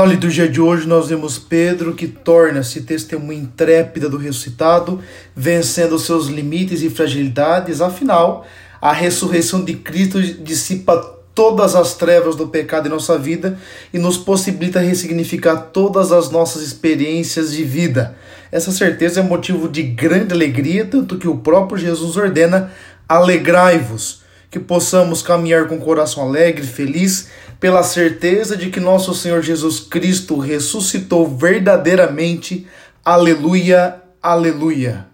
Na liturgia de hoje, nós vemos Pedro que torna-se testemunha intrépida do ressuscitado, vencendo seus limites e fragilidades. Afinal, a ressurreição de Cristo dissipa todas as trevas do pecado em nossa vida e nos possibilita ressignificar todas as nossas experiências de vida. Essa certeza é motivo de grande alegria, tanto que o próprio Jesus ordena: alegrai-vos que possamos caminhar com o coração alegre, feliz, pela certeza de que nosso Senhor Jesus Cristo ressuscitou verdadeiramente. Aleluia, aleluia.